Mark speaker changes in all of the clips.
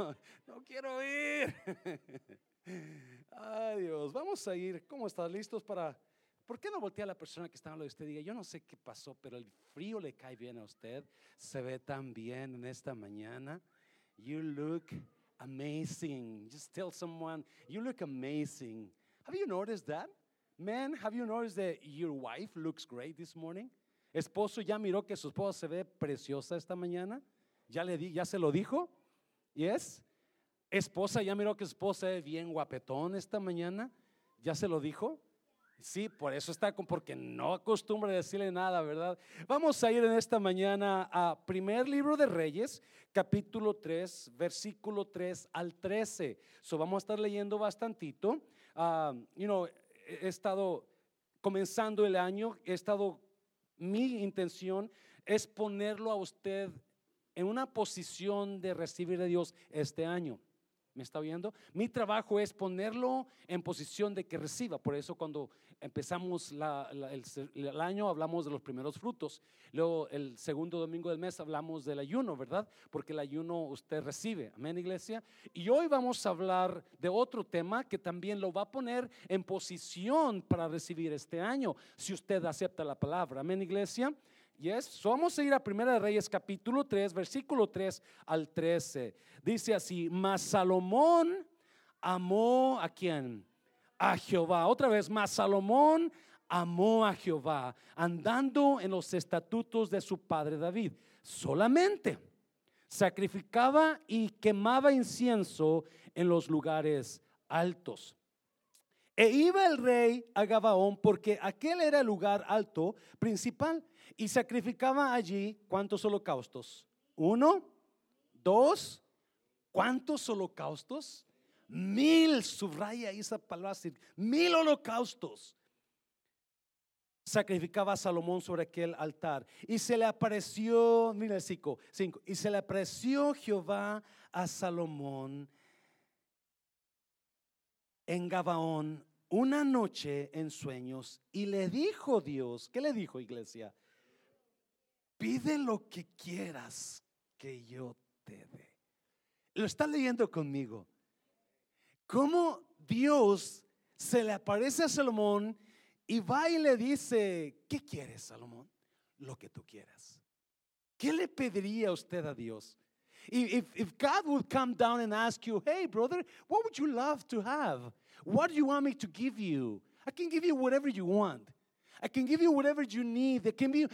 Speaker 1: no quiero ir. Ay Dios, vamos a ir. ¿Cómo estás? ¿Listos para... ¿Por qué no voltea a la persona que está hablando de usted y diga, yo no sé qué pasó, pero el frío le cae bien a usted? Se ve tan bien en esta mañana. You look amazing. Just tell someone, you look amazing. Have you noticed that? Man, have you noticed that your wife looks great this morning? Esposo ya miró que su esposa se ve preciosa esta mañana. Ya le di, ya se lo dijo. Yes. Esposa ya miró que esposa ve bien guapetón esta mañana. Ya se lo dijo. Sí, por eso está porque no acostumbra decirle nada, ¿verdad? Vamos a ir en esta mañana a primer libro de Reyes, capítulo 3, versículo 3 al 13. So vamos a estar leyendo bastantito. Ah, you know, he estado comenzando el año, he estado, mi intención es ponerlo a usted en una posición de recibir de Dios este año. ¿Me está viendo? Mi trabajo es ponerlo en posición de que reciba. Por eso cuando empezamos el, año hablamos de los primeros frutos. Luego el segundo domingo del mes hablamos del ayuno, ¿verdad? Porque el ayuno usted recibe. Amén, iglesia. Y hoy vamos a hablar de otro tema que también lo va a poner en posición para recibir este año, si usted acepta la palabra. Amén, iglesia. Yes. vamos a ir a Primera de Reyes capítulo 3, versículo 3 al 13. Dice así, mas Salomón amó a quién? A Jehová. Otra vez, mas Salomón amó a Jehová, andando en los estatutos de su padre David. Solamente sacrificaba y quemaba incienso en los lugares altos. E iba el rey a Gabaón porque aquel era el lugar alto principal y sacrificaba allí cuántos holocaustos. Uno, dos, ¿cuántos holocaustos? Mil, subraya esa palabra, mil holocaustos. Sacrificaba a Salomón sobre aquel altar y se le apareció, mira el y se le apareció Jehová a Salomón en Gabaón una noche en sueños y le dijo Dios, ¿qué le dijo iglesia? Pide lo que quieras que yo te dé. Lo está leyendo conmigo. ¿Cómo Dios se le aparece a Salomón y va y le dice, ¿qué quieres, Salomón? Lo que tú quieras. ¿Qué le pediría usted a Dios? If, God would come down and ask you, hey, brother, what would you love to have? What do you want me to give you? I can give you whatever you want. I can give you whatever you need. Can be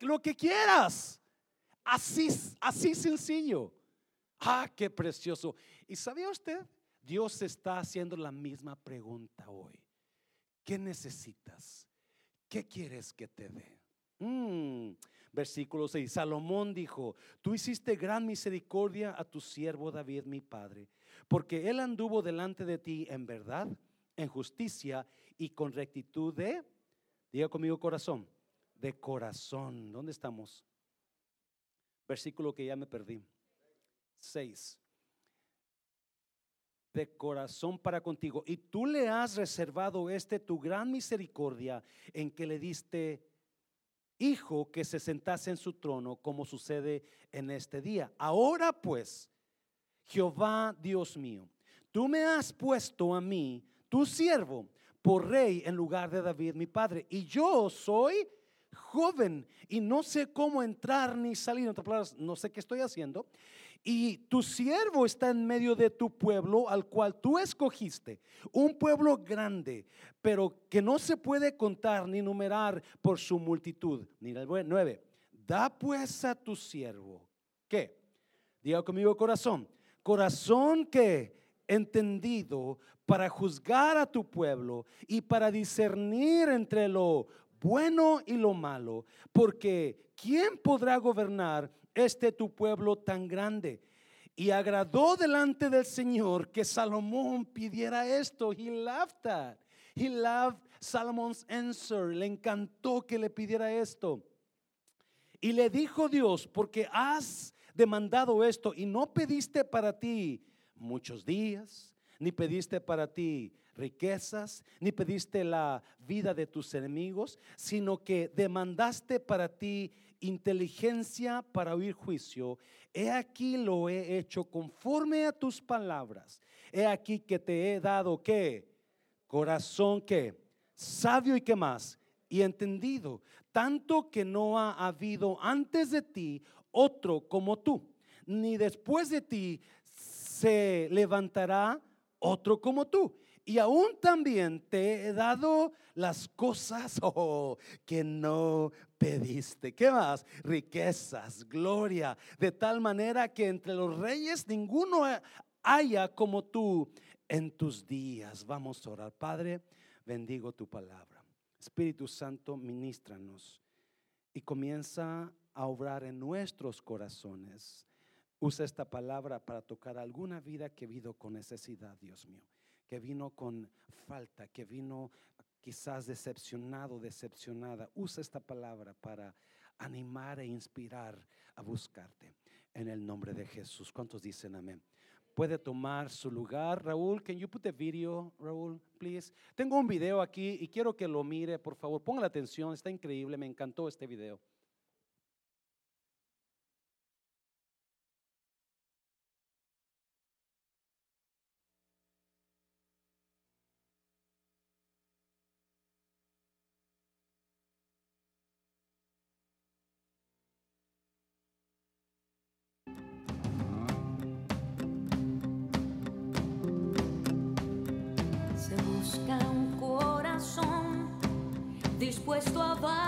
Speaker 1: lo que quieras. Así, así sencillo. Ah, qué precioso. ¿Y sabía usted? Dios está haciendo la misma pregunta hoy. ¿Qué necesitas? ¿Qué quieres que te dé? Mm, versículo 6. Salomón dijo, tú hiciste gran misericordia a tu siervo David, mi padre, porque él anduvo delante de ti en verdad, en justicia y con rectitud de, diga conmigo corazón, de corazón. ¿Dónde estamos? Versículo que ya me perdí. 6. De corazón para contigo. Y tú le has reservado este tu gran misericordia en que le diste hijo que se sentase en su trono, como sucede en este día. Ahora pues, Jehová Dios mío, tú me has puesto a mí, tu siervo, por rey en lugar de David mi padre, y yo soy joven y no sé cómo entrar ni salir, en otras palabras, no sé qué estoy haciendo. Y tu siervo está en medio de tu pueblo al cual tú escogiste, un pueblo grande, pero que no se puede contar ni numerar por su multitud. Ni el 9. Da pues a tu siervo, ¿qué? Diga conmigo corazón, corazón que entendido para juzgar a tu pueblo y para discernir entre lo bueno y lo malo, porque ¿quién podrá gobernar este tu pueblo tan grande? Y agradó delante del Señor que Salomón pidiera esto. He loved that. He loved Solomon's answer. Le encantó que le pidiera esto. Y le dijo Dios, porque has demandado esto y no pediste para ti muchos días, ni pediste para ti riquezas, ni pediste la vida de tus enemigos, sino que demandaste para ti inteligencia para oír juicio. He aquí lo he hecho conforme a tus palabras. He aquí que te he dado que corazón que sabio y que más y entendido, tanto que no ha habido antes de ti otro como tú, ni después de ti se levantará otro como tú. Y aún también te he dado las cosas oh, que no pediste. ¿Qué más? Riquezas, gloria, de tal manera que entre los reyes ninguno haya como tú en tus días. Vamos a orar. Padre, bendigo tu palabra. Espíritu Santo, ministranos y comienza a obrar en nuestros corazones. Usa esta palabra para tocar alguna vida que vino con necesidad, Dios mío que vino con falta, que vino quizás decepcionado, decepcionada. Usa esta palabra para animar e inspirar a buscarte. En el nombre de Jesús. ¿Cuántos dicen amén? Puede tomar su lugar. Raúl, can you put the video, Raúl, please? Tengo un video aquí y quiero que lo mire, por favor. Ponga la atención, está increíble, me encantó este video.
Speaker 2: Dispuesto a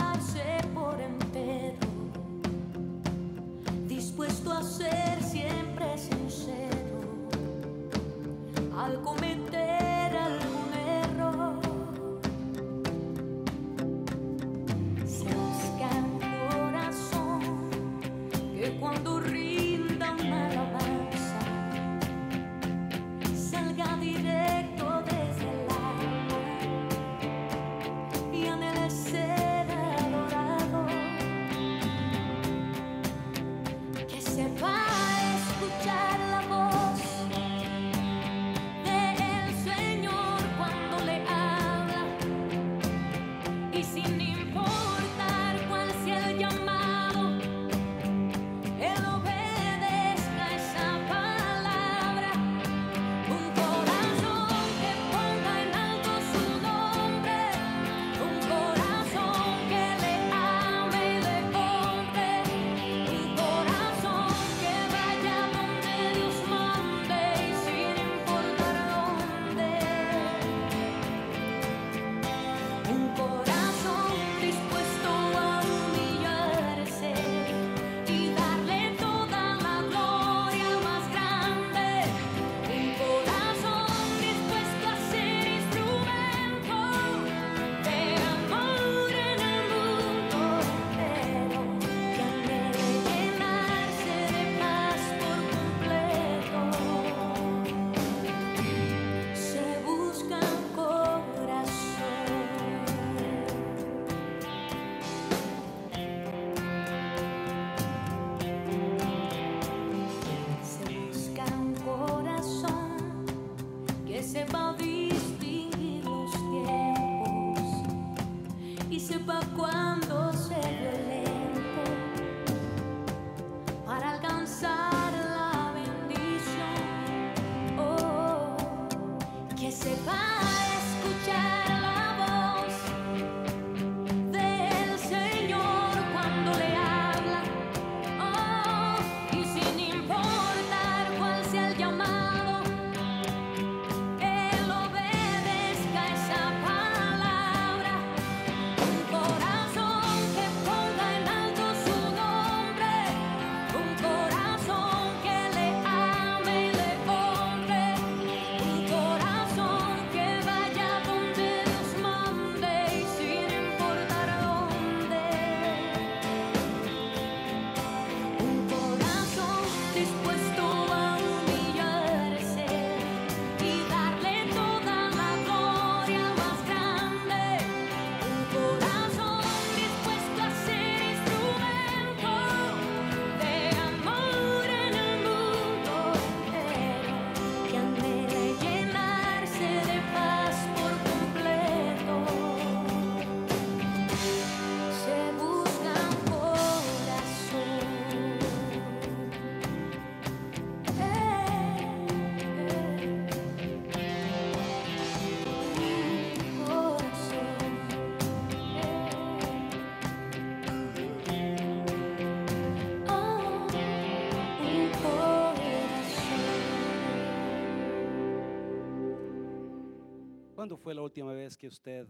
Speaker 2: ¿Cuándo
Speaker 1: fue la última vez que usted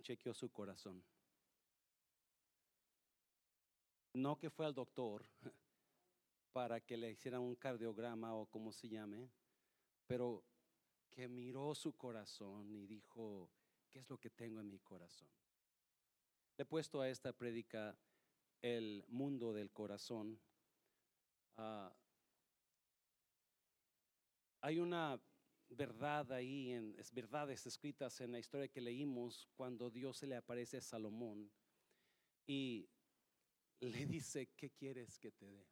Speaker 1: chequeó su corazón? No que fue al doctor para que le hicieran un cardiograma o como se llame, pero que miró su corazón y dijo, ¿qué es lo que tengo en mi corazón? Le he puesto a esta prédica el mundo del corazón. Ah, hay una verdad ahí, en, es verdades escritas en la historia que leímos cuando Dios se le aparece a Salomón y le dice, ¿qué quieres que te dé?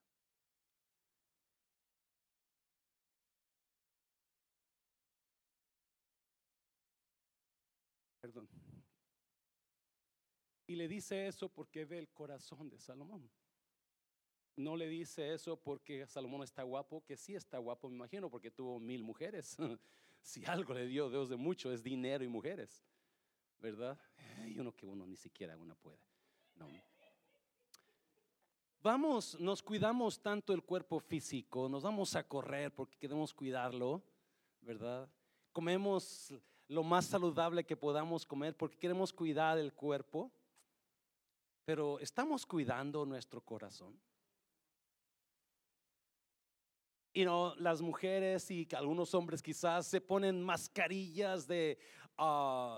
Speaker 1: Perdón. Y le dice eso porque ve el corazón de Salomón. No le dice eso porque Salomón está guapo, que sí está guapo, me imagino, porque tuvo mil mujeres. si algo le dio Dios de mucho es dinero y mujeres, ¿verdad? Y uno que uno ni siquiera uno puede. Vamos, nos cuidamos tanto el cuerpo físico, nos vamos a correr porque queremos cuidarlo, ¿verdad? Comemos lo más saludable que podamos comer porque queremos cuidar el cuerpo, pero estamos cuidando nuestro corazón. Y no, las mujeres y algunos hombres quizás se ponen mascarillas de uh,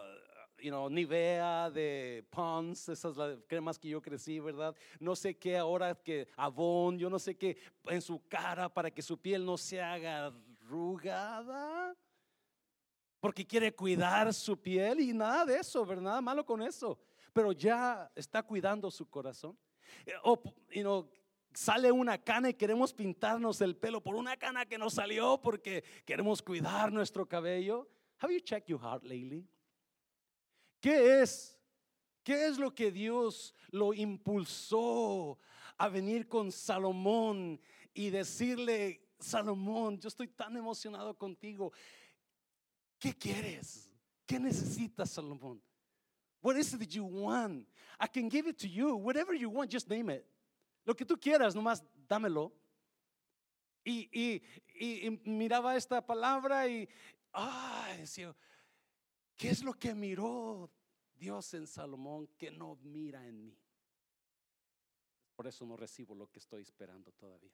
Speaker 1: you know, Nivea, de Pons, esas cremas que yo crecí, ¿verdad? No sé qué ahora que Avon, yo no sé qué en su cara para que su piel no se haga arrugada. Porque quiere cuidar su piel y nada de eso, ¿verdad? Nada malo con eso. Pero ya está cuidando su corazón. Eh, o, you know, sale una cana y queremos pintarnos el pelo por una cana que nos salió porque queremos cuidar nuestro cabello. Have you checked your heart lately? ¿Qué es? ¿Qué es lo que Dios lo impulsó a venir con Salomón y decirle, Salomón, yo estoy tan emocionado contigo. ¿Qué quieres? ¿Qué necesitas, Salomón? What is it that you want? I can give it to you. Whatever you want, just name it. Lo que tú quieras, nomás dámelo. Y, y, y, miraba esta palabra y, ay, decía, ¿qué es lo que miró Dios en Salomón que no mira en mí? Por eso no recibo lo que estoy esperando todavía.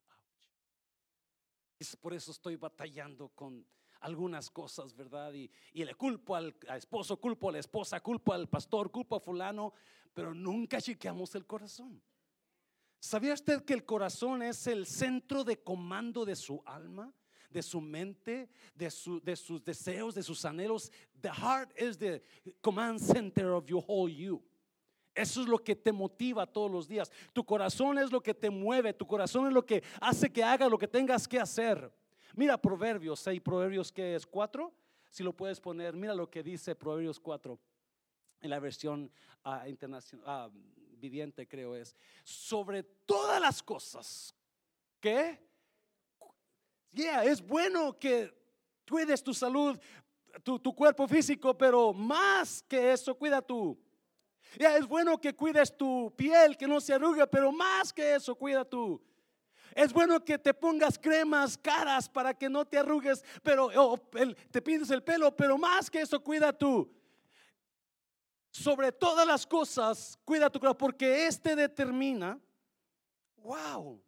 Speaker 1: Es por eso estoy batallando con algunas cosas, ¿verdad? Y, y le culpo al, al, esposo, culpo a la esposa, culpo al pastor, culpo a fulano, pero nunca chequeamos el corazón. ¿Sabía usted que el corazón es el centro de comando de su alma, de su mente, de, su, de sus deseos, de sus anhelos? The heart is the command center of your whole you. Eso es lo que te motiva todos los días. Tu corazón es lo que te mueve, tu corazón es lo que hace que hagas lo que tengas que hacer. Mira Proverbios, hay Proverbios que es 4, si lo puedes poner, mira lo que dice Proverbios 4 en la versión uh, internacional, uh, viviente creo es, sobre todas las cosas. ¿Qué? Yeah, es bueno que cuides tu salud, tu, tu cuerpo físico, pero más que eso, cuida tú. Ya es bueno que cuides tu piel, que no se arrugue, pero más que eso, cuida tú. Es bueno que te pongas cremas caras para que no te arrugues, pero te pintes el pelo, pero más que eso, cuida tú sobre todas las cosas, cuida tu corazón, porque este determina, wow,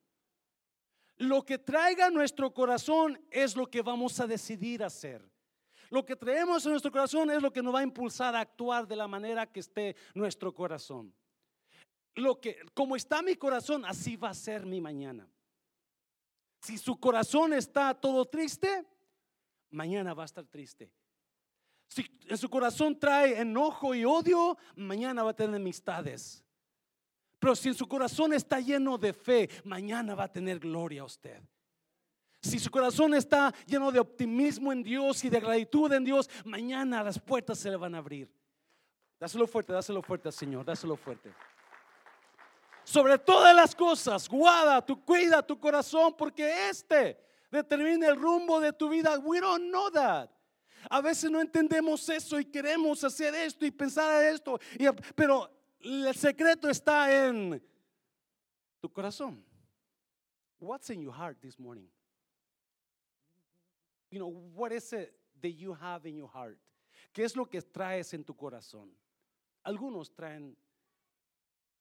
Speaker 1: lo que traiga nuestro corazón es lo que vamos a decidir hacer. Lo que traemos en nuestro corazón es lo que nos va a impulsar a actuar de la manera que esté nuestro corazón. Lo que, como está mi corazón, así va a ser mi mañana. Si su corazón está todo triste, mañana va a estar triste. Si en su corazón trae enojo y odio, mañana va a tener amistades. Pero si en su corazón está lleno de fe, mañana va a tener gloria a usted. Si su corazón está lleno de optimismo en Dios y de gratitud en Dios, mañana las puertas se le van a abrir. Dáselo fuerte, dáselo fuerte Señor, dáselo fuerte. Sobre todas las cosas, guarda, tu cuida tu corazón porque este determina el rumbo de tu vida. We don't know that. A veces no entendemos eso y queremos hacer esto y pensar esto, pero el secreto está en tu corazón. What's in your heart this morning? You know, what is it that you have in your heart? ¿Qué es lo que traes en tu corazón? Algunos traen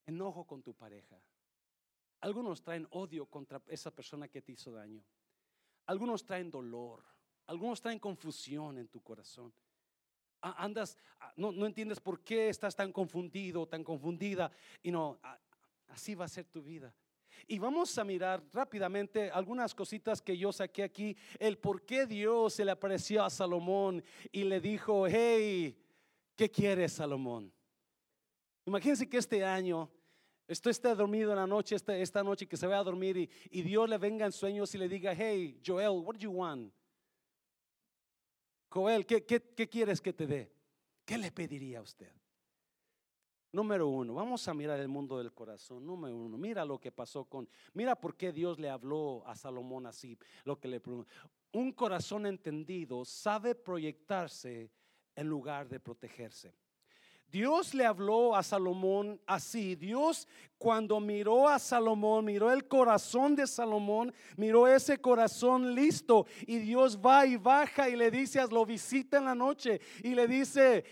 Speaker 1: enojo con tu pareja. Algunos traen odio contra esa persona que te hizo daño. Algunos traen dolor. Algunos traen confusión en tu corazón. Andas, no, no entiendes por qué estás tan confundido, tan confundida. Y no, así va a ser tu vida. Y vamos a mirar rápidamente algunas cositas que yo saqué aquí. El por qué Dios se le apareció a Salomón y le dijo, hey, ¿qué quieres, Salomón? Imagínense que este año esto esté dormido en la noche, esta, esta noche que se vaya a dormir y, y, Dios le venga en sueños y le diga, hey, Joel, what do you want? Joel, ¿qué, qué, qué quieres que te dé? ¿Qué le pediría a usted? Número uno, vamos a mirar el mundo del corazón. Número uno, mira lo que pasó con, mira por qué Dios le habló a Salomón así, lo que le Un corazón entendido sabe proyectarse en lugar de protegerse. Dios le habló a Salomón así. Dios cuando miró a Salomón, miró el corazón de Salomón, miró ese corazón listo y Dios va y baja y le dice, lo visita en la noche y le dice,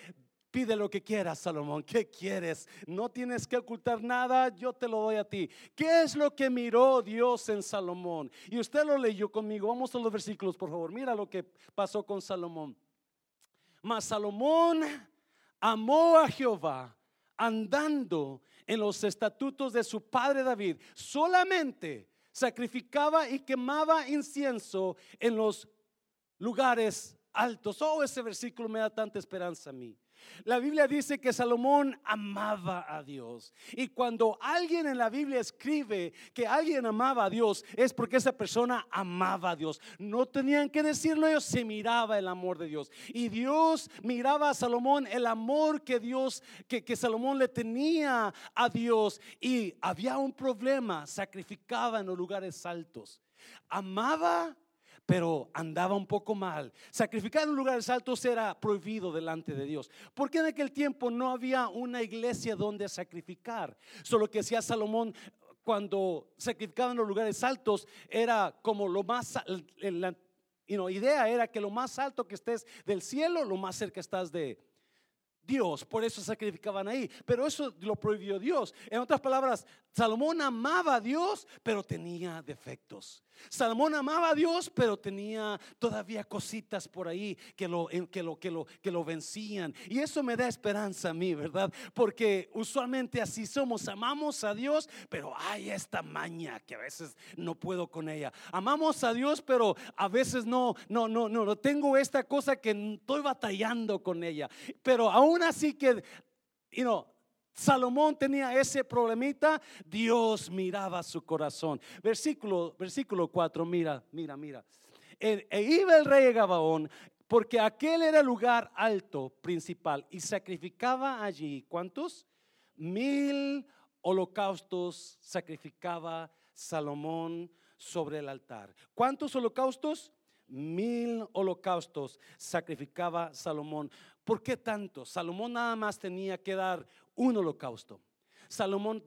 Speaker 1: Pide lo que quieras, Salomón. ¿Qué quieres? No tienes que ocultar nada, yo te lo doy a ti. ¿Qué es lo que miró Dios en Salomón? Y usted lo leyó conmigo. Vamos a los versículos, por favor. Mira lo que pasó con Salomón. Mas Salomón amó a Jehová andando en los estatutos de su padre David. Solamente sacrificaba y quemaba incienso en los lugares altos. Oh, ese versículo me da tanta esperanza a mí. La Biblia dice que Salomón amaba a Dios. Y cuando alguien en la Biblia escribe que alguien amaba a Dios, es porque esa persona amaba a Dios. No tenían que decirlo ellos, se miraba el amor de Dios. Y Dios miraba a Salomón el amor que Dios, que, que Salomón le tenía a Dios. Y había un problema, sacrificaba en los lugares altos. Amaba pero andaba un poco mal. Sacrificar en lugares altos era prohibido delante de Dios, porque en aquel tiempo no había una iglesia donde sacrificar. Solo que hacía Salomón cuando sacrificaba en los lugares altos era como lo más la idea era que lo más alto que estés del cielo, lo más cerca estás de, Dios, por eso sacrificaban ahí. Pero eso lo prohibió Dios. En otras palabras, Salomón amaba a Dios, pero tenía defectos. Salomón amaba a Dios, pero tenía todavía cositas por ahí que lo, que lo, que lo, que lo vencían. Y eso me da esperanza a mí, ¿verdad? Porque usualmente así somos. Amamos a Dios, pero hay esta maña que a veces no puedo con ella. Amamos a Dios, pero a veces no, no, no, no, no tengo esta cosa que estoy batallando con ella. Pero aún así que, you know, Salomón tenía ese problemita, Dios miraba su corazón. Versículo, versículo 4, mira, mira, mira. E, e, iba el rey de Gabaón, porque aquel era el lugar alto principal y sacrificaba allí, ¿cuántos? Mil holocaustos sacrificaba Salomón sobre el altar. ¿Cuántos holocaustos? Mil holocaustos sacrificaba Salomón. ¿Por qué tanto? Salomón nada más tenía que dar un holocausto. Salomón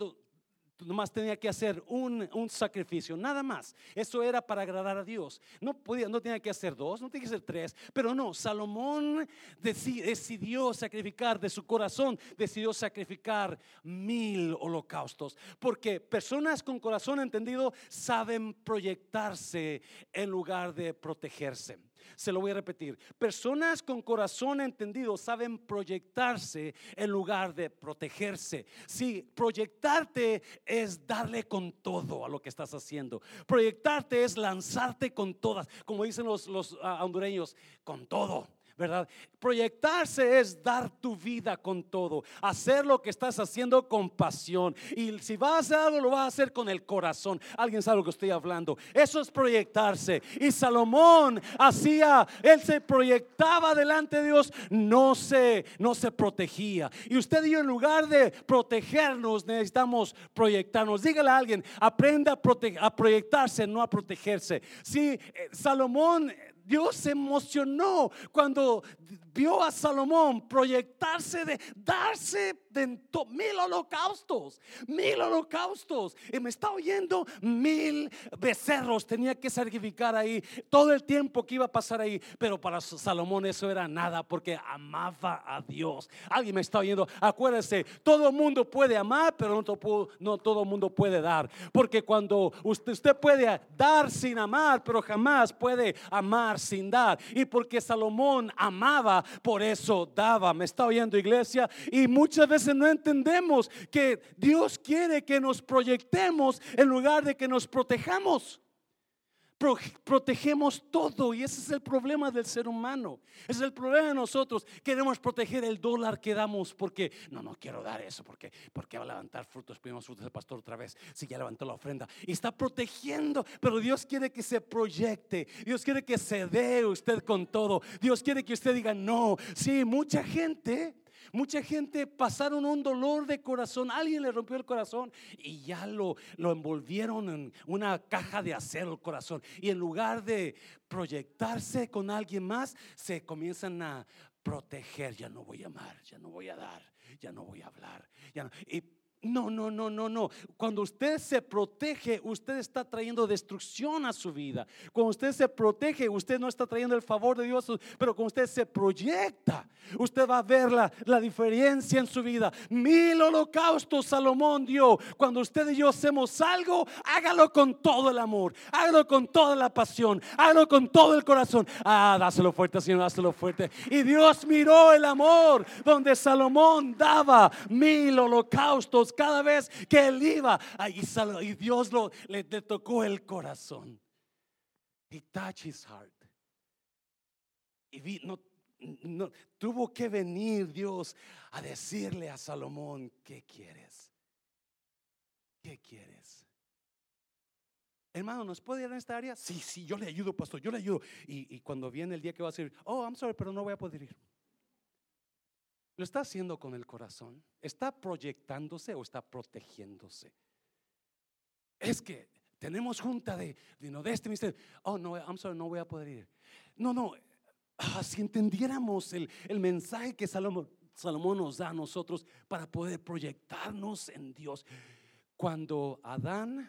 Speaker 1: nomás tenía que hacer un, sacrificio, nada más. Eso era para agradar a Dios. No podía, no tenía que hacer dos, no tenía que hacer tres, pero no, Salomón decidió sacrificar de su corazón, decidió sacrificar mil holocaustos, porque personas con corazón entendido saben proyectarse en lugar de protegerse. Se lo voy a repetir. Personas con corazón entendido saben proyectarse en lugar de protegerse. Si proyectarte es darle con todo a lo que estás haciendo. Proyectarte es lanzarte con todas, como dicen los, los ah, hondureños, con todo. ¿Verdad? Proyectarse es dar tu vida con todo, hacer lo que estás haciendo con pasión. Y si vas a hacer algo, lo vas a hacer con el corazón. Alguien sabe lo que estoy hablando. Eso es proyectarse. Y Salomón hacía, él se proyectaba delante de Dios, no se, no se protegía. Y usted y yo, en lugar de protegernos, necesitamos proyectarnos. Dígale a alguien, aprenda a, a proyectarse, no a protegerse. Si eh, Salomón Dios se emocionó cuando vio a Salomón proyectarse de darse de mil holocaustos, mil holocaustos. Y me está oyendo mil becerros. Tenía que sacrificar ahí todo el tiempo que iba a pasar ahí. Pero para Salomón eso era nada porque amaba a Dios. Alguien me está oyendo. Acuérdese, todo el mundo puede amar, pero no todo el mundo puede dar. Porque cuando usted, usted puede dar sin amar, pero jamás puede amar sin dar. Y porque Salomón amaba, por eso daba. ¿Me está oyendo iglesia? Y muchas veces no entendemos que Dios quiere que nos proyectemos en lugar de que nos protejamos. Pro- protegemos todo y ese es el problema del ser humano. Ese es el problema de nosotros. Queremos proteger el dólar que damos porque no, no quiero dar eso porque porque va a levantar frutos, primos frutos del pastor otra vez. Si ya levantó la ofrenda y está protegiendo, pero Dios quiere que se proyecte. Dios quiere que se dé usted con todo. Dios quiere que usted diga no. Sí, mucha gente Mucha gente pasaron un dolor de corazón, alguien le rompió el corazón y ya lo, lo envolvieron en una caja de acero el corazón. Y en lugar de proyectarse con alguien más, se comienzan a proteger. Ya no voy a amar, ya no voy a dar, ya no voy a hablar. Ya no. No, no, no, no, no. Cuando usted se protege, usted está trayendo destrucción a su vida. Cuando usted se protege, usted no está trayendo el favor de Dios, pero cuando usted se proyecta, usted va a ver la, la diferencia en su vida. Mil holocaustos Salomón dio. Cuando usted y yo hacemos algo, hágalo con todo el amor, hágalo con toda la pasión, hágalo con todo el corazón. Ah, dáselo fuerte, Señor, dáselo fuerte. Y Dios miró el amor donde Salomón daba mil holocaustos cada vez que él iba. Ahí sal- y Dios lo, le, le tocó el corazón. He touched his heart. Y vi- no, no, tuvo que venir Dios a decirle a Salomón, ¿qué quieres? ¿Qué quieres? Hermano, ¿nos puede ir en esta área? Sí, sí, yo le ayudo, pastor, yo le ayudo. Y, y cuando viene el día que va a decir, oh, I'm sorry, pero no voy a poder ir. ¿Lo está haciendo con el corazón? ¿Está proyectándose o está protegiéndose? Es que tenemos junta de, de, no, de este ministerio. Oh, no, I'm sorry, no voy a poder ir. No, no, ah, si entendiéramos el, el mensaje que Salomón, nos da a nosotros para poder proyectarnos en Dios. Cuando Adán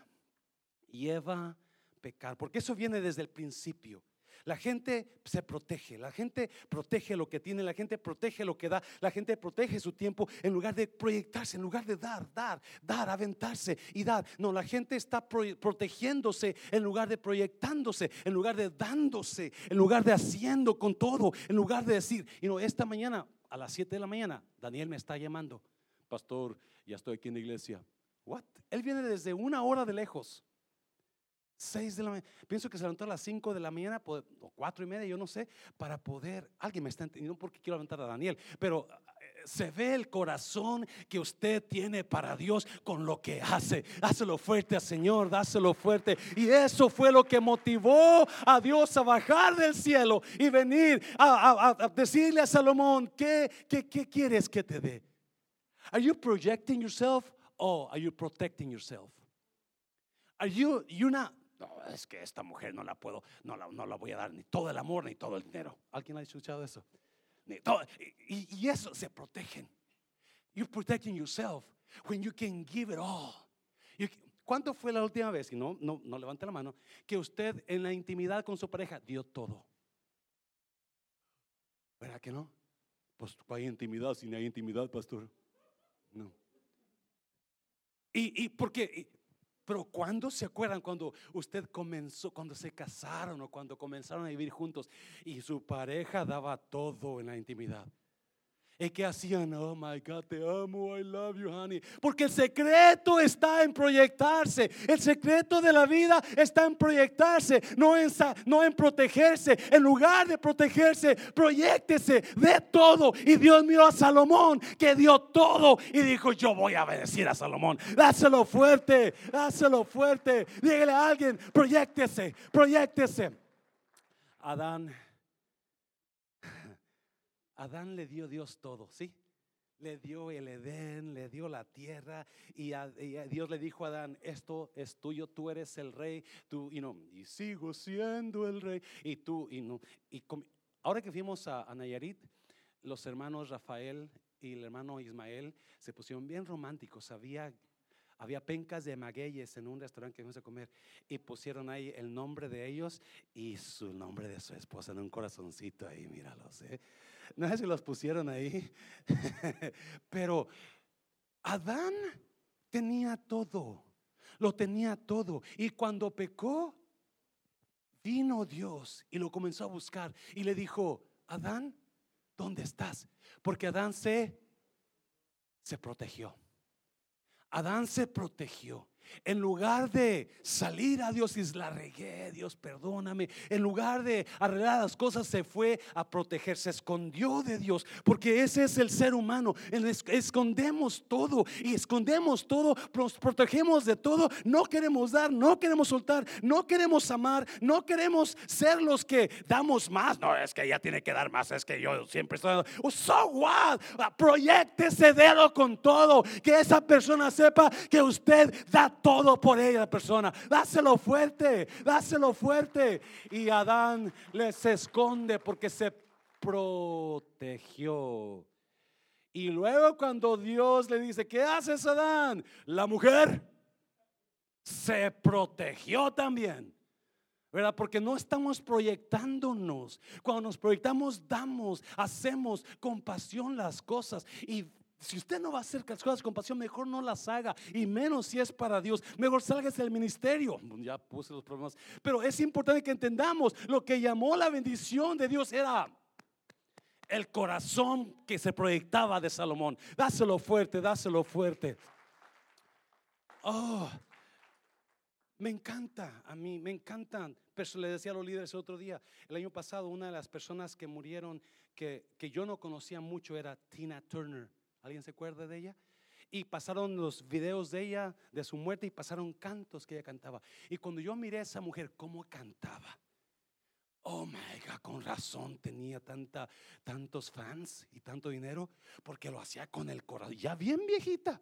Speaker 1: y Eva pecaron, porque eso viene desde el principio. La gente se protege, la gente protege lo que tiene, la gente protege lo que da, la gente protege su tiempo en lugar de proyectarse, en lugar de dar, dar, dar, aventarse y dar. No, la gente está pro- protegiéndose en lugar de proyectándose, en lugar de dándose, en lugar de haciendo con todo, en lugar de decir, y no, esta mañana a las 7 de la mañana, Daniel me está llamando, pastor, ya estoy aquí en la iglesia. What? Él viene desde una hora de lejos. 6 de la mañana. Pienso que se levantó a las 5 de la mañana o cuatro y media, yo no sé, para poder. Alguien me está entendiendo porque quiero levantar a Daniel, pero eh, se ve el corazón que usted tiene para Dios con lo que hace. Dáselo fuerte al Señor, dáselo fuerte. Y eso fue lo que motivó a Dios a bajar del cielo y venir a, decirle a Salomón: ¿qué, qué, ¿Qué quieres que te dé? Are you projecting yourself or are you protecting yourself? Are you, you not- no, es que esta mujer no la puedo, no la, no la voy a dar ni todo el amor ni todo el dinero. ¿Alguien ha escuchado eso? Ni todo- y, y eso se protegen. You're protecting yourself when you can give it all. You- ¿Cuánto fue la última vez? Y no, no, no levante la mano. Que usted en la intimidad con su pareja dio todo. ¿Verdad que no? Pues hay intimidad si no hay intimidad, pastor. No. Y, y porque, pero cuando se acuerdan cuando usted comenzó, cuando se casaron o cuando comenzaron a vivir juntos y su pareja daba todo en la intimidad? ¿Y qué hacían? Oh my God, te amo, I love you, honey. Porque el secreto está en proyectarse. El secreto de la vida está en proyectarse, no en, no en protegerse. En lugar de protegerse, proyectese de todo. Y Dios miró a Salomón que dio todo y dijo: Yo voy a bendecir a Salomón. Dáselo fuerte, dáselo fuerte. Dígale a alguien: proyectese, proyectese. Adán Adán le dio Dios todo, ¿sí? Le dio el Edén, le dio la tierra y, a- Dios le dijo a Adán, esto es tuyo, tú eres el rey, tú, y no, y sigo siendo el rey, y tú, y no, y com- ahora que fuimos a, a Nayarit, los hermanos Rafael y el hermano Ismael se pusieron bien románticos. Había, había pencas de magueyes en un restaurante que fuimos a comer y pusieron ahí el nombre de ellos y su nombre de su esposa en un corazoncito ahí, míralos. ¿eh? No sé si los pusieron ahí, pero Adán tenía todo, lo tenía todo. Y cuando pecó, vino Dios y lo comenzó a buscar y le dijo, Adán, ¿dónde estás? Porque Adán se, se protegió. Adán se protegió. En lugar de salir a Dios y la regué, Dios perdóname, en lugar de arreglar las cosas, se fue a proteger, se escondió de Dios, porque ese es el ser humano. Escondemos todo y escondemos todo, nos protegemos de todo. No queremos dar, no queremos soltar, no queremos amar, no queremos ser los que damos más. No, es que ella tiene que dar más, es que yo siempre estoy. Oh, so what? Proyecte ese dedo con todo, que esa persona sepa que usted da todo por ella persona. Dáselo fuerte, dáselo fuerte. Y Adán les esconde porque se protegió. Y luego cuando Dios le dice, ¿qué haces Adán? La mujer se protegió también. ¿verdad? Porque no estamos proyectándonos. Cuando nos proyectamos, damos, hacemos con pasión las cosas. Y si usted no va a hacer las cosas con pasión, mejor no las haga. Y menos si es para Dios. Mejor salga del ministerio. Ya puse los problemas. Pero es importante que entendamos lo que llamó la bendición de Dios era el corazón que se proyectaba de Salomón. Dáselo fuerte, dáselo fuerte. Oh, me encanta a mí, me encantan. Le decía a los líderes el otro día, el año pasado, una de las personas que murieron que, que yo no conocía mucho era Tina Turner. ¿Alguien se acuerda de ella? Y pasaron los videos de ella, de su muerte, y pasaron cantos que ella cantaba. Y cuando yo miré a esa mujer, cómo cantaba. Oh my God, con razón tenía tanta, tantos fans y tanto dinero, porque lo hacía con el corazón, ya bien viejita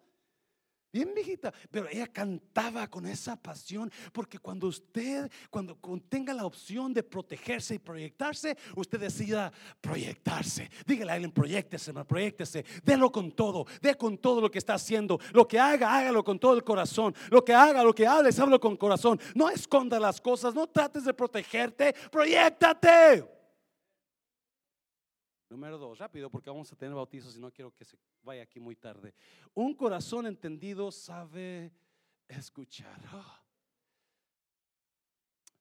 Speaker 1: bien viejita, pero ella cantaba con esa pasión, porque cuando usted, cuando tenga la opción de protegerse y proyectarse, usted decida proyectarse. Dígale a alguien, proyectese, proyectese, délo con todo, dé con todo lo que está haciendo, lo que haga, hágalo con todo el corazón, lo que haga, lo que hables, háblalo con corazón, no esconda las cosas, no trates de protegerte, proyectate. Número dos, rápido porque vamos a tener bautizos y no quiero que se vaya aquí muy tarde. Un corazón entendido sabe escuchar. Ah.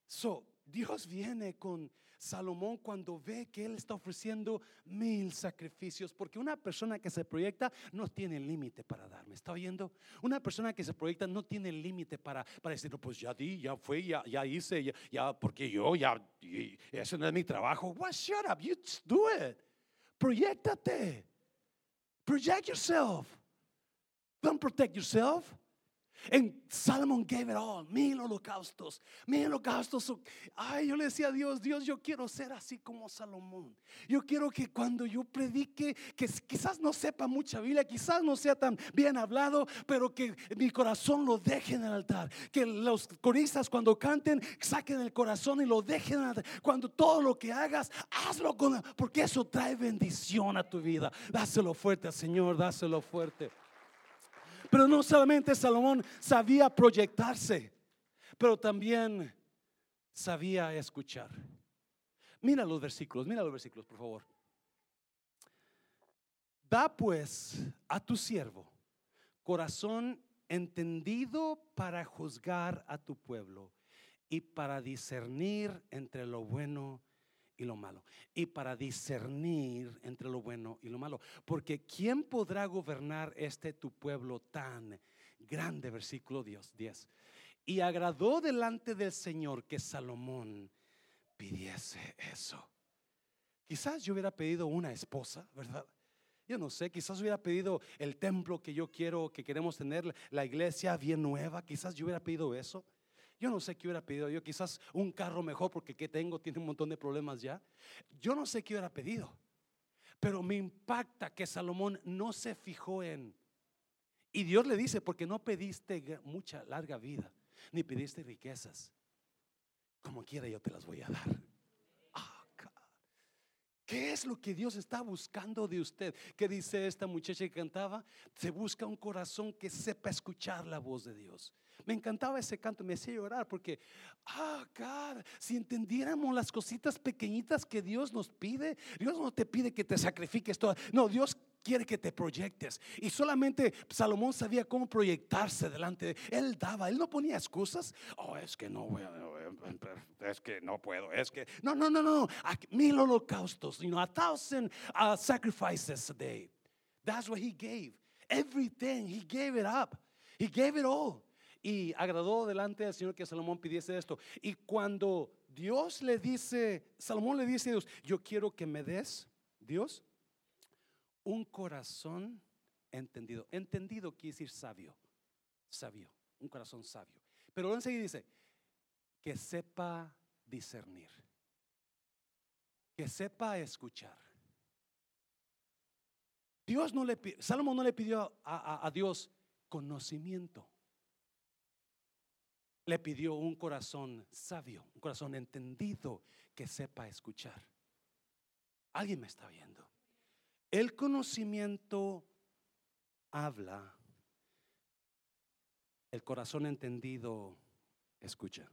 Speaker 1: So, Dios viene con Salomón cuando ve que él está ofreciendo mil sacrificios, porque una persona que se proyecta no tiene límite para dar. ¿Me está oyendo? Una persona que se proyecta no tiene límite para, para decir, pues ya di, ya fue, ya, ya hice, ya, ya, porque yo ya, eso no es mi trabajo. What, shut up, you do it. Proyectate. Project yourself. Don't protect yourself. En Salomón gave it all, mil holocaustos, mil holocaustos. Ay, yo le decía a Dios, Dios, yo quiero ser así como Salomón. Yo quiero que cuando yo predique, que quizás no sepa mucha Biblia, quizás no sea tan bien hablado, pero que mi corazón lo deje en el altar. Que los coristas cuando canten, saquen el corazón y lo dejen en el altar. Cuando todo lo que hagas, hazlo con, porque eso trae bendición a tu vida. Dáselo fuerte al Señor, dáselo fuerte. Pero no solamente Salomón sabía proyectarse, pero también sabía escuchar. Mira los versículos, mira los versículos, por favor. Da pues a tu siervo corazón entendido para juzgar a tu pueblo y para discernir entre lo bueno y lo malo. Y para discernir entre lo bueno y lo malo. Porque ¿quién podrá gobernar este tu pueblo tan grande? Versículo 10. 10. Y agradó delante del Señor que Salomón pidiese eso. Quizás yo hubiera pedido una esposa, ¿verdad? Yo no sé, quizás hubiera pedido el templo que yo quiero, que queremos tener, la iglesia bien nueva. Quizás yo hubiera pedido eso. Yo no sé qué hubiera pedido yo, quizás un carro mejor porque que tengo tiene un montón de problemas ya. Yo no sé qué hubiera pedido, pero me impacta que Salomón no se fijó en... Y Dios le dice, porque no pediste mucha larga vida, ni pediste riquezas. Como quiera yo te las voy a dar. ¿Qué es lo que Dios está buscando de usted? ¿Qué dice esta muchacha que cantaba? Se busca un corazón que sepa escuchar la voz de Dios. Me encantaba ese canto, me hacía llorar porque, ah, God, si entendiéramos las cositas pequeñitas que Dios nos pide, Dios no te pide que te sacrifiques todo. No, Dios quiere que te proyectes. Y solamente Salomón sabía cómo proyectarse delante de él. daba, él no ponía excusas. Oh, es que no voy a, es que no puedo, es que no, no, no, no. Mil holocaustos, you know, a thousand uh, sacrifices a day. That's what he gave. Everything, he gave it up. He gave it all. Y agradó delante del Señor que Salomón pidiese esto. Y cuando Dios le dice, Salomón le dice a Dios, yo quiero que me des, Dios, un corazón entendido. Entendido quiere decir sabio, sabio, un corazón sabio. Pero enseguida dice, que sepa discernir, que sepa escuchar. Dios no le Salomón no le pidió a Dios conocimiento le pidió un corazón sabio, un corazón entendido que sepa escuchar. Alguien me está viendo. El conocimiento habla, el corazón entendido escucha.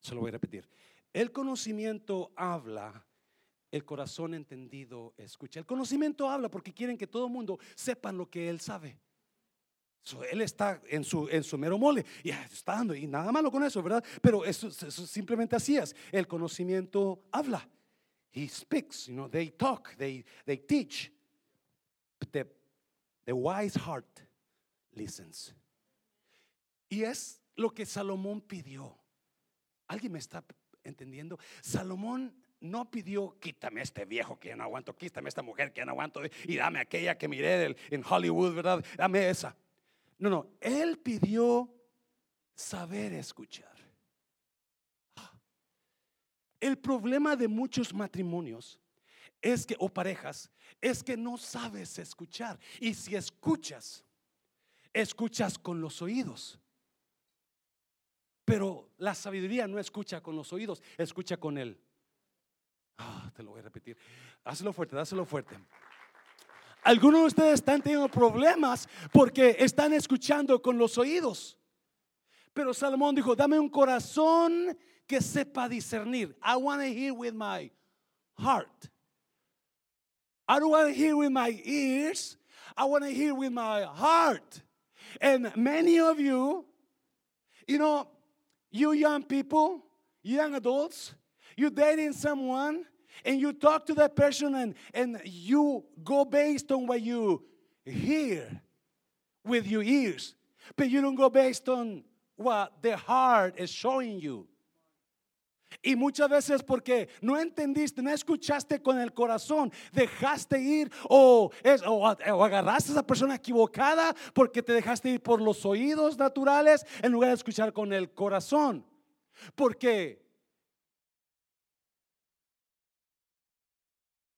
Speaker 1: Se lo voy a repetir. El conocimiento habla, el corazón entendido escucha. El conocimiento habla porque quieren que todo el mundo sepan lo que él sabe él está en su, en su mero mole y está dando, y nada malo con eso, ¿verdad? Pero simplemente así es. El conocimiento habla. He speaks, you know, they talk, they, they teach. the, the wise heart listens. Y es lo que Salomón pidió. ¿Alguien me está entendiendo? Salomón no pidió, quítame este viejo que ya no aguanto, quítame esta mujer que ya no aguanto y dame aquella que miré en Hollywood, ¿verdad? Dame esa. No, no, él pidió saber escuchar. El problema de muchos matrimonios es que, o parejas, es que no sabes escuchar. Y si escuchas, escuchas con los oídos. Pero la sabiduría no escucha con los oídos, escucha con él. Ah, te lo voy a repetir. Hazlo fuerte, dáselo fuerte. Algunos de ustedes están teniendo problemas porque están escuchando con los oídos. Pero Salomón dijo, dame un corazón que sepa discernir. I want to hear with my heart. I don't want to hear with my ears. I want to hear with my heart. And many of you, you know, you young people, young adults, you're dating someone and you talk to that person and, and you go based on what you hear with your ears, but you don't go based on what the heart is showing you. Y muchas veces porque no entendiste, no escuchaste con el corazón, dejaste ir o, o, agarraste a esa persona equivocada porque te dejaste ir por los oídos naturales en lugar de escuchar con el corazón. Porque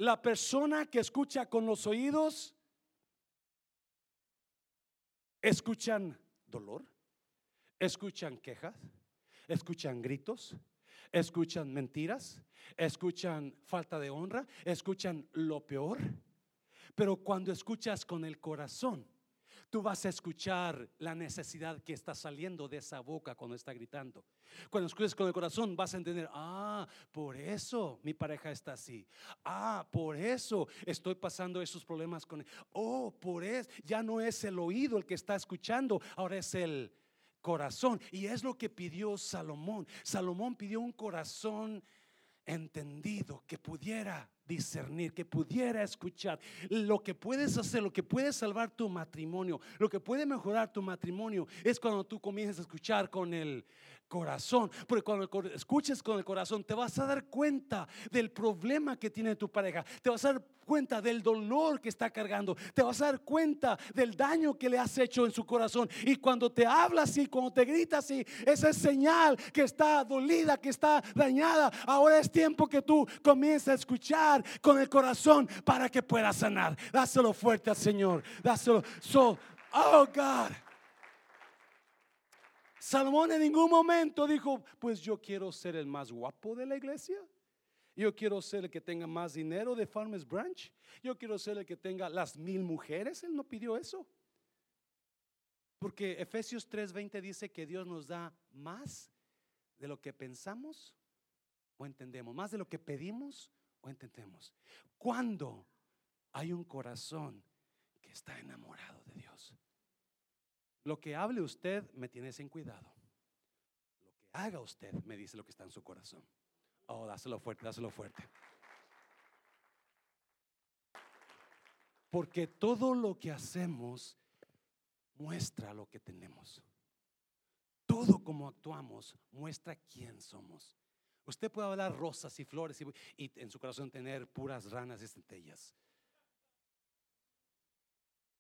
Speaker 1: La persona que escucha con los oídos, escuchan dolor, escuchan quejas, escuchan gritos, escuchan mentiras, escuchan falta de honra, escuchan lo peor. Pero cuando escuchas con el corazón, tú vas a escuchar la necesidad que está saliendo de esa boca cuando está gritando. Cuando escuches con el corazón vas a entender, ah, por eso mi pareja está así. Ah, por eso estoy pasando esos problemas con él. Oh, por eso ya no es el oído el que está escuchando, ahora es el corazón. Y es lo que pidió Salomón. Salomón pidió un corazón entendido que pudiera discernir, que pudiera escuchar. Lo que puedes hacer, lo que puede salvar tu matrimonio, lo que puede mejorar tu matrimonio es cuando tú comienzas a escuchar con el corazón. Porque cuando escuches con el corazón te vas a dar cuenta del problema que tiene tu pareja. Te vas a dar cuenta del dolor que está cargando. Te vas a dar cuenta del daño que le has hecho en su corazón. Y cuando te habla así, cuando te grita así, esa es señal que está dolida, que está dañada. Ahora es tiempo que tú comiences a escuchar con el corazón para que puedas sanar. Dáselo fuerte al Señor. Dáselo. So, oh God. Salomón en ningún momento dijo, pues yo quiero ser el más guapo de la iglesia. Yo quiero ser el que tenga más dinero de Farmers Branch. Yo quiero ser el que tenga las mil mujeres. Él no pidió eso. Porque Efesios 3:20 dice que Dios nos da más de lo que pensamos o entendemos, más de lo que pedimos o entendemos. Cuando hay un corazón que está enamorado de Dios, lo que hable usted me tiene sin cuidado. Lo que haga usted me dice lo que está en su corazón. Oh, dáselo fuerte, dáselo fuerte. Porque todo lo que hacemos muestra lo que tenemos. Todo como actuamos muestra quién somos. Usted puede hablar rosas y flores y, y en su corazón tener puras ranas y centellas.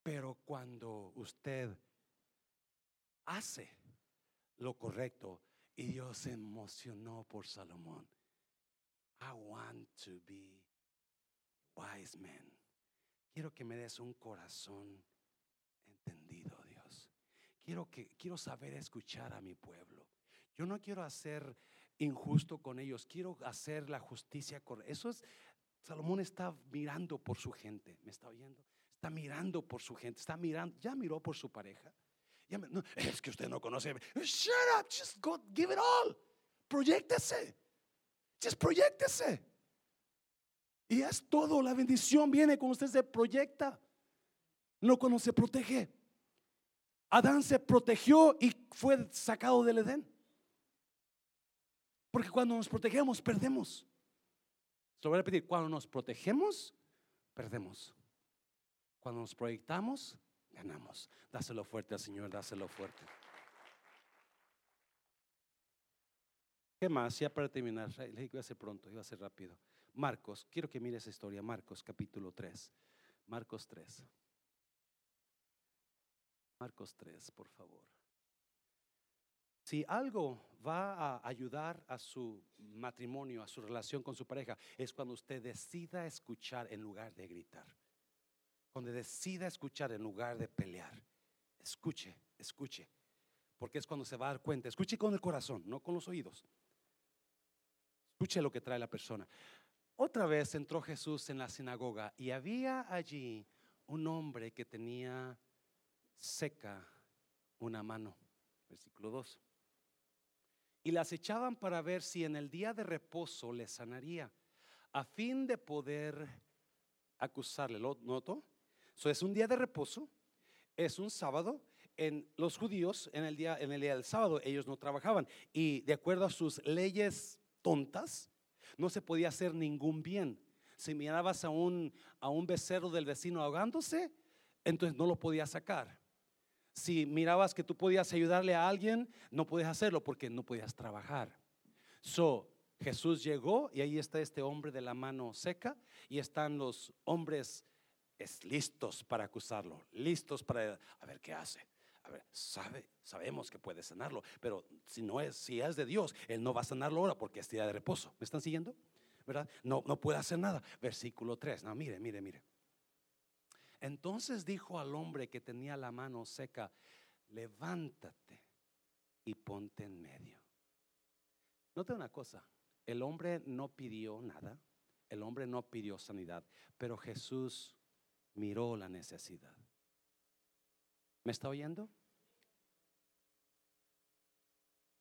Speaker 1: Pero cuando usted hace lo correcto y Dios se emocionó por Salomón. I want to be wise man. Quiero que me des un corazón entendido, Dios. Quiero que quiero saber escuchar a mi pueblo. Yo no quiero hacer injusto con ellos, quiero hacer la justicia correcta. Eso es Salomón está mirando por su gente, ¿me está oyendo? Está mirando por su gente, está mirando, ya miró por su pareja. Es que usted no conoce. Shut up, just go, give it all. Proyectese. Just proyectese. Y es todo, la bendición viene cuando usted se proyecta, no cuando se protege. Adán se protegió y fue sacado del Edén. Porque cuando nos protegemos, perdemos. Se lo voy a repetir, cuando nos protegemos, perdemos. Cuando nos proyectamos, ganamos. Dáselo fuerte al Señor, dáselo fuerte. ¿Qué más? Ya para terminar, le dije que iba a ser pronto, iba a ser rápido. Marcos, quiero que mire esa historia, Marcos capítulo 3. Marcos 3. Marcos 3, por favor. Si algo va a ayudar a su matrimonio, a su relación con su pareja, es cuando usted decida escuchar en lugar de gritar. Cuando decida escuchar en lugar de pelear. Escuche, escuche. Porque es cuando se va a dar cuenta. Escuche con el corazón, no con los oídos. Escuche lo que trae la persona. Otra vez entró Jesús en la sinagoga y había allí un hombre que tenía seca una mano. Versículo 2. Y las echaban para ver si en el día de reposo le sanaría, a fin de poder acusarle. ¿Lo noto? So, es un día de reposo, es un sábado. En los judíos, en el, día, en el día del sábado, ellos no trabajaban. Y de acuerdo a sus leyes tontas, no se podía hacer ningún bien. Si mirabas a un, a un becerro del vecino ahogándose, entonces no lo podías sacar. Si mirabas que tú podías ayudarle a alguien, no podías hacerlo porque no podías trabajar. So, Jesús llegó y ahí está este hombre de la mano seca y están los hombres es, listos para acusarlo, listos para a ver qué hace. A ver, sabe, sabemos que puede sanarlo, pero si no es, si es de Dios, él no va a sanarlo ahora porque es día de reposo. ¿Me están siguiendo? ¿Verdad? No, no puede hacer nada. Versículo 3. No, mire, mire, mire. Entonces dijo al hombre que tenía la mano seca, levántate y ponte en medio. Note una cosa, el hombre no pidió nada, el hombre no pidió sanidad, pero Jesús miró la necesidad. ¿Me está oyendo?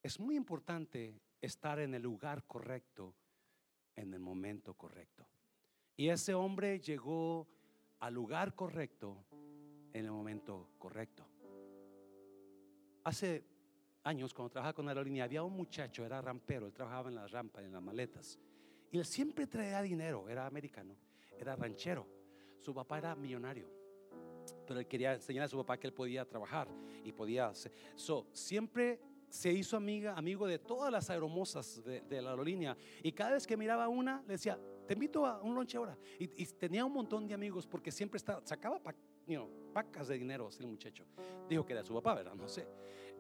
Speaker 1: Es muy importante estar en el lugar correcto, en el momento correcto. Y ese hombre llegó al lugar correcto en el momento correcto. Hace años, cuando trabajaba con aerolínea, había un muchacho, era rampero, él trabajaba en las rampas, en las maletas. Y él siempre traía dinero, era americano, era ranchero. Su papá era millonario, pero él quería enseñar a su papá que él podía trabajar y podía. hacer- So, siempre se hizo amiga, amigo de todas las aeromosas de la aerolínea. Y cada vez que miraba una, le decía, te invito a un lonche ahora. Y, y tenía un montón de amigos porque siempre estaba, sacaba pa- you know, pacas de dinero el muchacho. Dijo que era su papá, ¿verdad? No sé.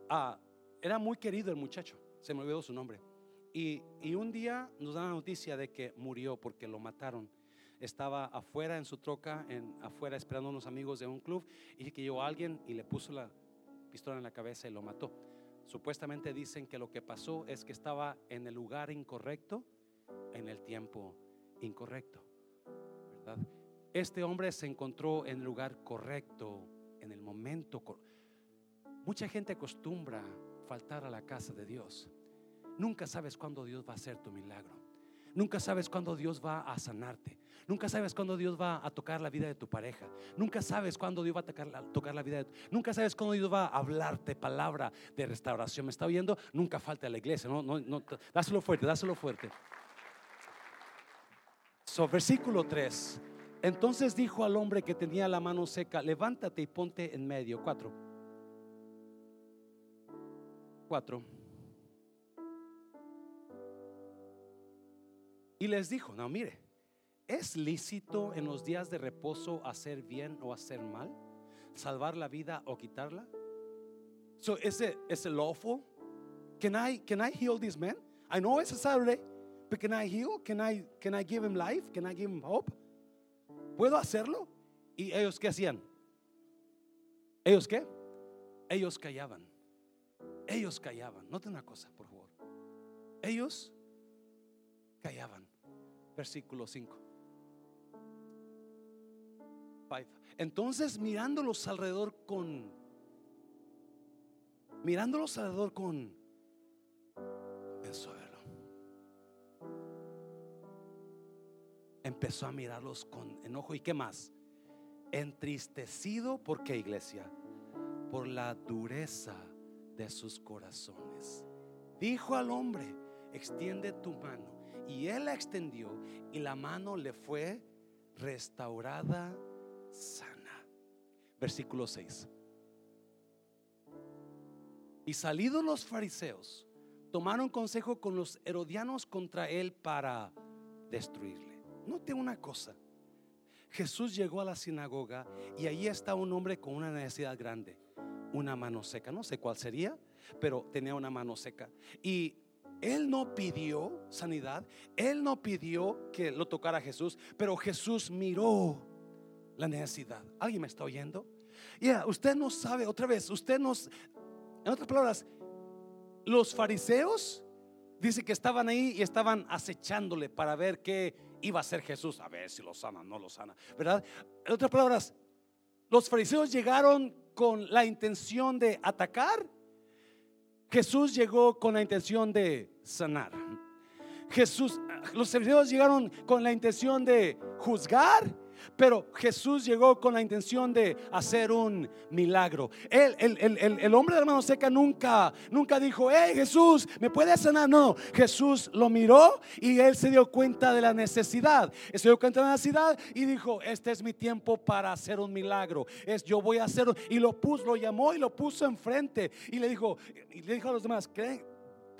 Speaker 1: Ah, era muy querido el muchacho, se me olvidó su nombre. Y, y un día nos dan la noticia de que murió porque lo mataron. Estaba afuera en su troca, en, afuera esperando a unos amigos de un club, y que llegó alguien y le puso la pistola en la cabeza y lo mató. Supuestamente dicen que lo que pasó es que estaba en el lugar incorrecto en el tiempo incorrecto. ¿verdad? Este hombre se encontró en el lugar correcto, en el momento correcto. Mucha gente acostumbra faltar a la casa de Dios. Nunca sabes cuándo Dios va a hacer tu milagro. Nunca sabes cuándo Dios va a sanarte. Nunca sabes cuándo Dios va a tocar la vida de tu pareja. Nunca sabes cuándo Dios va a tocar la, vida de tu, Nunca sabes cuándo Dios va a hablarte palabra de restauración. ¿Me está oyendo? Nunca falta a la iglesia. No, no, no, dáselo fuerte, dáselo fuerte. So, versículo 3. Entonces dijo al hombre que tenía la mano seca, levántate y ponte en medio. Cuatro. Cuatro. Y les dijo, no, mire, ¿es lícito en los días de reposo hacer bien o hacer mal? ¿Salvar la vida o quitarla? So, is it, is lawful? Can I, can I heal this man? I know it's a Saturday, can I heal? Can I, can I give him life? Can I give him hope? ¿Puedo hacerlo? ¿Y ellos qué hacían? ¿Ellos qué? Ellos callaban. Ellos callaban. Note una cosa, por favor. Ellos callaban. Versículo 5. Entonces mirándolos alrededor con, mirándolos alrededor con, Empezó a mirarlos con enojo y qué más. Entristecido, ¿por qué iglesia? Por la dureza de sus corazones. Dijo al hombre, extiende tu mano. Y él la extendió y la mano le fue restaurada sana. Versículo 6. Y salidos los fariseos, tomaron consejo con los herodianos contra él para destruirle. Note una cosa. Jesús llegó a la sinagoga y allí está un hombre con una necesidad grande, una mano seca. No sé cuál sería, pero tenía una mano seca. Y él no pidió sanidad, él no pidió que lo tocara Jesús, pero Jesús miró la necesidad. ¿Alguien me está oyendo? Ya, usted no sabe, otra vez, usted nos, en otras palabras, los fariseos dice que estaban ahí y estaban acechándole para ver qué iba a hacer Jesús, a ver si lo sana, no lo sana, ¿verdad? En otras palabras, los fariseos llegaron con la intención de atacar Jesús llegó con la intención de sanar. Jesús, los fariseos llegaron con la intención de juzgar pero Jesús llegó con la intención de hacer un milagro. el, el, hombre de la mano seca nunca, nunca dijo, hey Jesús, ¿me puedes sanar? No, Jesús lo miró y él se dio cuenta de la necesidad. Se dio cuenta de la necesidad y dijo, este es mi tiempo para hacer un milagro. Es, yo voy a hacerlo. Y lo puso, lo llamó y lo puso enfrente. Y le dijo, y le dijo a los demás, ¿creen?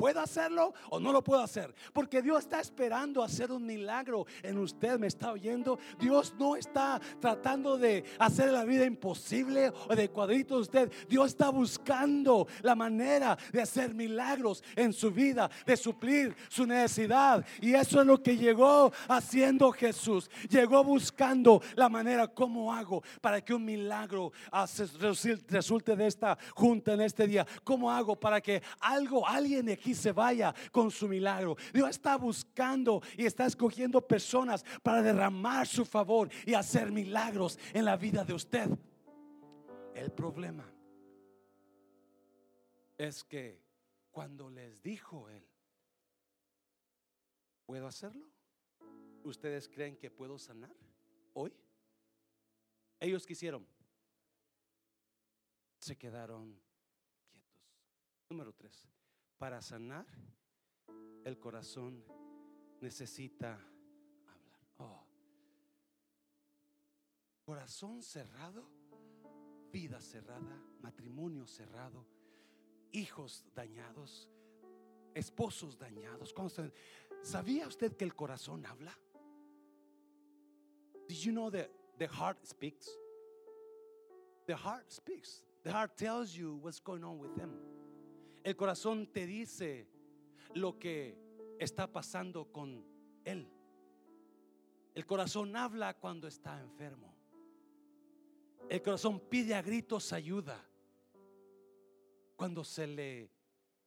Speaker 1: ¿Puedo hacerlo o no lo puedo hacer? Porque Dios está esperando hacer un milagro en usted. ¿Me está oyendo? Dios no está tratando de hacer la vida imposible o de cuadritos de usted. Dios está buscando la manera de hacer milagros en su vida, de suplir su necesidad. Y eso es lo que llegó haciendo Jesús. Llegó buscando la manera, ¿cómo hago para que un milagro resulte de esta junta en este día? ¿Cómo hago para que algo, alguien aquí se vaya con su milagro. Dios está buscando y está escogiendo personas para derramar su favor y hacer milagros en la vida de usted. El problema es que cuando les dijo él, ¿puedo hacerlo? ¿Ustedes creen que puedo sanar hoy? Ellos quisieron. Se quedaron quietos. Número tres para sanar, el corazón necesita hablar. Oh. Corazón cerrado, vida cerrada, matrimonio cerrado, hijos dañados, esposos dañados. ¿Sabía usted que el corazón habla? Did you know that the heart speaks? The heart speaks. The heart tells you what's going on with them. El corazón te dice lo que está pasando con él. El corazón habla cuando está enfermo. El corazón pide a gritos ayuda. Cuando se le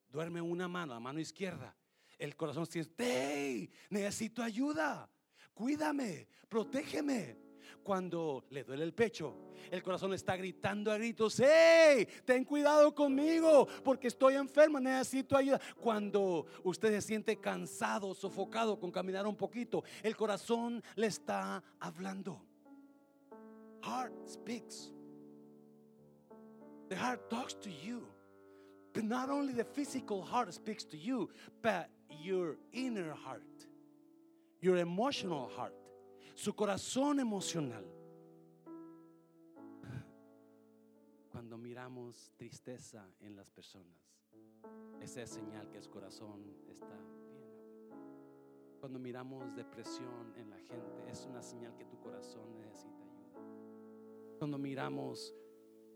Speaker 1: duerme una mano, la mano izquierda. El corazón dice, hey, necesito ayuda, cuídame, protégeme. Cuando le duele el pecho, el corazón está gritando a gritos, hey, ten cuidado conmigo porque estoy enfermo, necesito ayuda. Cuando usted se siente cansado, sofocado con caminar un poquito, el corazón le está hablando. Heart speaks. The heart talks to you. But not only the physical heart speaks to you, but your inner heart, your emotional heart, su corazón emocional. Cuando miramos tristeza en las personas, esa es señal que su corazón está bien. Cuando miramos depresión en la gente, es una señal que tu corazón necesita ayuda. Cuando miramos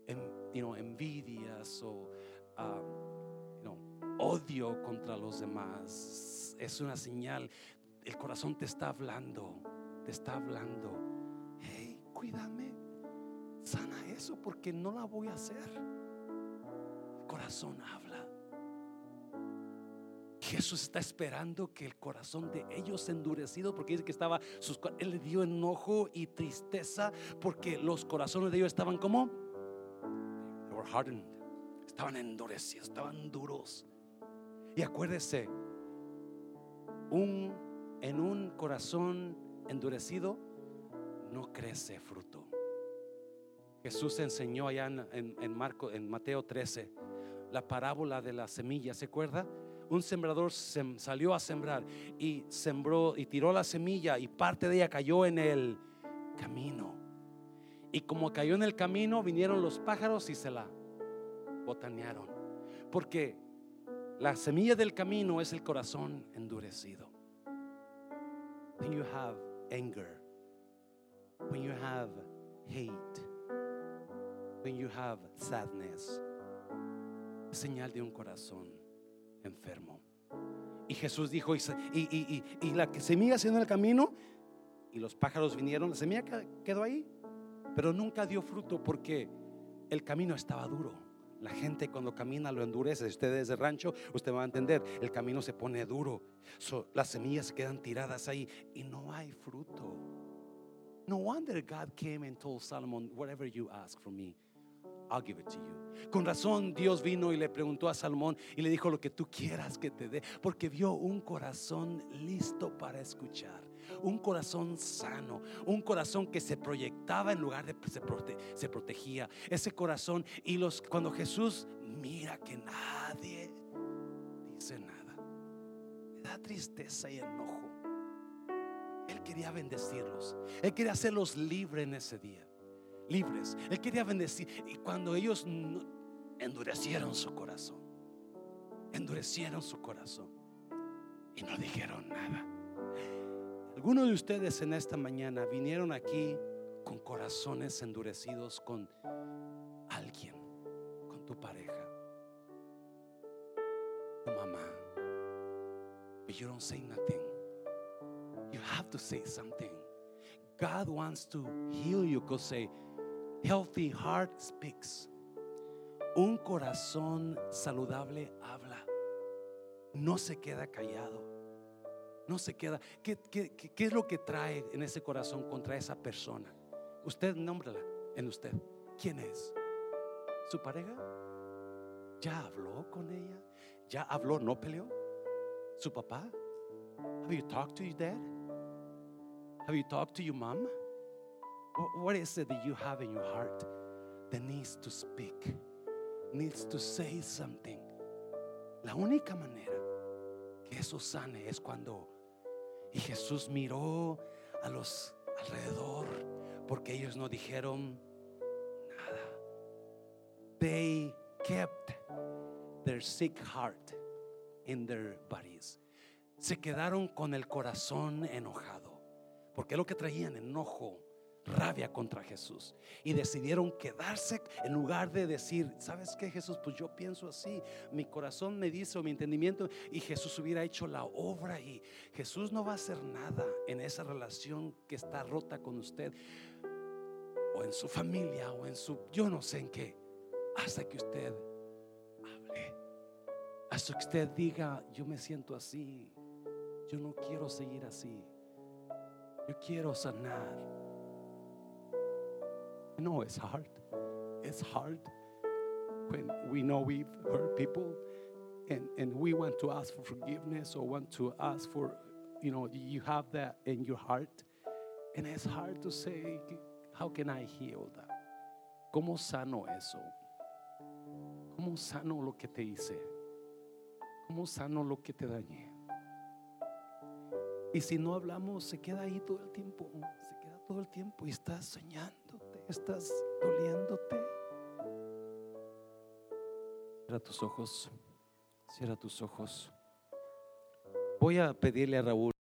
Speaker 1: envidias o um, odio contra los demás, es una señal. El corazón te está hablando, está hablando. Hey, cuídame, sana eso porque no la voy a hacer. El corazón habla. Jesús está esperando que el corazón de ellos endurecido, porque dice que estaba, sus, él le dio enojo y tristeza, porque los corazones de ellos estaban como hardened. Estaban endurecidos, estaban duros. Y acuérdese, un, en un corazón endurecido no crece fruto. Jesús enseñó allá en, en, Marco, en Mateo 13, la parábola de la semilla, ¿se acuerda? Un sembrador salió a sembrar y sembró y tiró la semilla y parte de ella cayó en el camino. Y como cayó en el camino, vinieron los pájaros y se la botanearon. Porque la semilla del camino es el corazón endurecido. When you have anger, when you have hate, when you have sadness, es señal de un corazón enfermo. Y Jesús dijo, y, y, y, la semilla se en el camino, y los pájaros vinieron, la semilla quedó ahí, pero nunca dio fruto porque el camino estaba duro. La gente cuando camina lo endurece. Si usted es de rancho, usted va a entender. El camino se pone duro. las semillas quedan tiradas ahí y no hay fruto. No wonder God came and told Solomon, whatever you ask from me, I'll give it to you. Con razón Dios vino y le preguntó a Salomón y le dijo lo que tú quieras que te dé, porque vio un corazón listo para escuchar un corazón sano, un corazón que se proyectaba en lugar de se, se protegía. Ese corazón y los cuando Jesús mira que nadie dice nada, le da tristeza y enojo. Él quería bendecirlos, él quería hacerlos libres en ese día, libres. Él quería bendecir y cuando ellos endurecieron su corazón, endurecieron su corazón y no dijeron nada. Algunos de ustedes en esta mañana vinieron aquí con corazones endurecidos con alguien, con tu pareja, tu mamá. But you don't say nothing. You have to say something. God wants to heal you because say, healthy heart speaks. Un corazón saludable habla. No se queda callado no se queda. ¿Qué, es lo que trae en ese corazón contra esa persona? Usted nómbrala en usted. ¿Quién es? ¿Su pareja? ¿Ya habló con ella? ¿Ya habló, no peleó? ¿Su papá? Have you talked to your dad? Have you talked to your mom? what is it that you have in your heart that needs to speak? Needs to say something. La única manera que eso sane es cuando y Jesús miró a los alrededor porque ellos no dijeron nada. They kept their sick heart in their bodies. Se quedaron con el corazón enojado. Porque lo que traían enojo rabia contra Jesús y decidieron quedarse en lugar de decir, ¿sabes qué Jesús? Pues yo pienso así, mi corazón me dice o mi entendimiento y Jesús hubiera hecho la obra y Jesús no va a hacer nada en esa relación que está rota con usted o en su familia o en su, yo no sé en qué, hasta que usted hable. Hasta que usted diga, yo me siento así, yo no quiero seguir así, yo quiero sanar. Know it's hard. It's hard when we know we've hurt people and, and we want to ask for forgiveness or want to ask for, you know, you have that in your heart. And it's hard to say, how can I heal that? ¿Cómo sano eso? ¿Cómo sano lo que te hice? ¿Cómo sano lo que te dañé? Y si no hablamos, se queda ahí todo el tiempo. Se queda todo el tiempo y estás soñándote, estás doliéndote. Cierra tus ojos. Cierra tus ojos. Voy a pedirle a Raúl.